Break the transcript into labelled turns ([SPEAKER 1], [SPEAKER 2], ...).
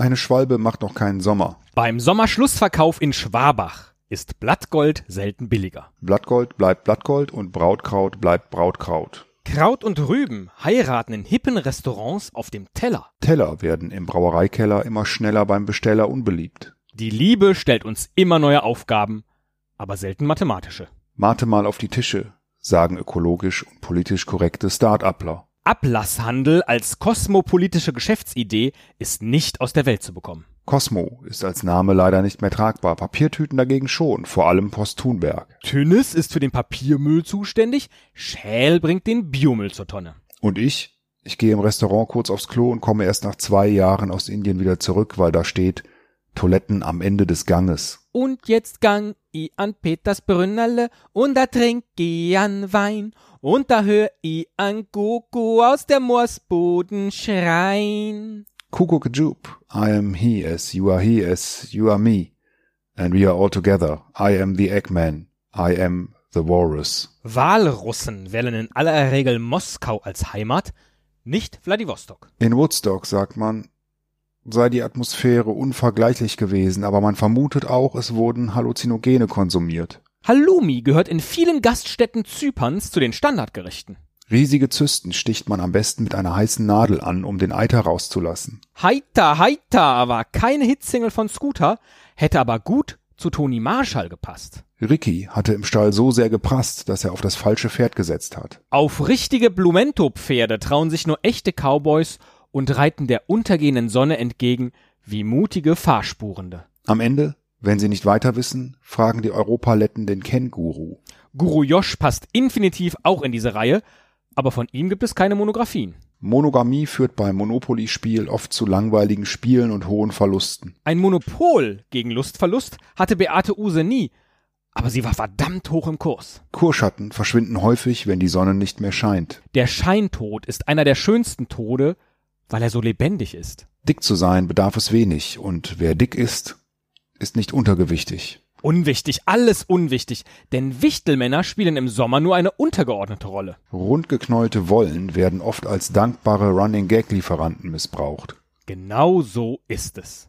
[SPEAKER 1] Eine Schwalbe macht noch keinen Sommer.
[SPEAKER 2] Beim Sommerschlussverkauf in Schwabach ist Blattgold selten billiger.
[SPEAKER 1] Blattgold bleibt Blattgold und Brautkraut bleibt Brautkraut.
[SPEAKER 2] Kraut und Rüben heiraten in hippen Restaurants auf dem Teller.
[SPEAKER 1] Teller werden im Brauereikeller immer schneller beim Besteller unbeliebt.
[SPEAKER 2] Die Liebe stellt uns immer neue Aufgaben, aber selten mathematische.
[SPEAKER 1] Mate mal auf die Tische, sagen ökologisch und politisch korrekte Start-upler.
[SPEAKER 2] Ablasshandel als kosmopolitische Geschäftsidee ist nicht aus der Welt zu bekommen.
[SPEAKER 1] Cosmo ist als Name leider nicht mehr tragbar, Papiertüten dagegen schon, vor allem Post Thunberg.
[SPEAKER 2] Tünnes ist für den Papiermüll zuständig, Schäl bringt den Biomüll zur Tonne.
[SPEAKER 1] Und ich? Ich gehe im Restaurant kurz aufs Klo und komme erst nach zwei Jahren aus Indien wieder zurück, weil da steht Toiletten am Ende des Ganges.
[SPEAKER 2] Und jetzt gang i an Peters Brünnerle und da trink i an Wein und da hör i an Gogo aus der Moorsboden schreien.
[SPEAKER 1] Kuckuckjup, I am he as you are he as you are me. And we are all together. I am the Eggman. I am the Walrus.
[SPEAKER 2] Walrussen wählen in aller Regel Moskau als Heimat, nicht Wladiwostok.
[SPEAKER 1] In Woodstock, sagt man, sei die Atmosphäre unvergleichlich gewesen, aber man vermutet auch, es wurden Halluzinogene konsumiert.
[SPEAKER 2] Halloumi gehört in vielen Gaststätten Zyperns zu den Standardgerichten.
[SPEAKER 1] Riesige Zysten sticht man am besten mit einer heißen Nadel an, um den Eiter rauszulassen.
[SPEAKER 2] Heiter, heiter war keine Hitsingle von Scooter, hätte aber gut zu Toni Marshall gepasst.
[SPEAKER 1] Ricky hatte im Stall so sehr geprasst, dass er auf das falsche Pferd gesetzt hat.
[SPEAKER 2] Auf richtige Blumento-Pferde trauen sich nur echte Cowboys und reiten der untergehenden Sonne entgegen wie mutige Fahrspurende.
[SPEAKER 1] Am Ende, wenn sie nicht weiter wissen, fragen die Europaletten den Ken-Guru.
[SPEAKER 2] Guru Josh passt infinitiv auch in diese Reihe, aber von ihm gibt es keine Monographien.
[SPEAKER 1] Monogamie führt beim Monopoly-Spiel oft zu langweiligen Spielen und hohen Verlusten.
[SPEAKER 2] Ein Monopol gegen Lustverlust hatte Beate Use nie, aber sie war verdammt hoch im Kurs.
[SPEAKER 1] Kurschatten verschwinden häufig, wenn die Sonne nicht mehr scheint.
[SPEAKER 2] Der Scheintod ist einer der schönsten Tode, weil er so lebendig ist.
[SPEAKER 1] Dick zu sein bedarf es wenig und wer dick ist, ist nicht untergewichtig.
[SPEAKER 2] Unwichtig, alles unwichtig, denn Wichtelmänner spielen im Sommer nur eine untergeordnete Rolle.
[SPEAKER 1] Rundgeknäulte Wollen werden oft als dankbare Running Gag Lieferanten missbraucht.
[SPEAKER 2] Genau so ist es.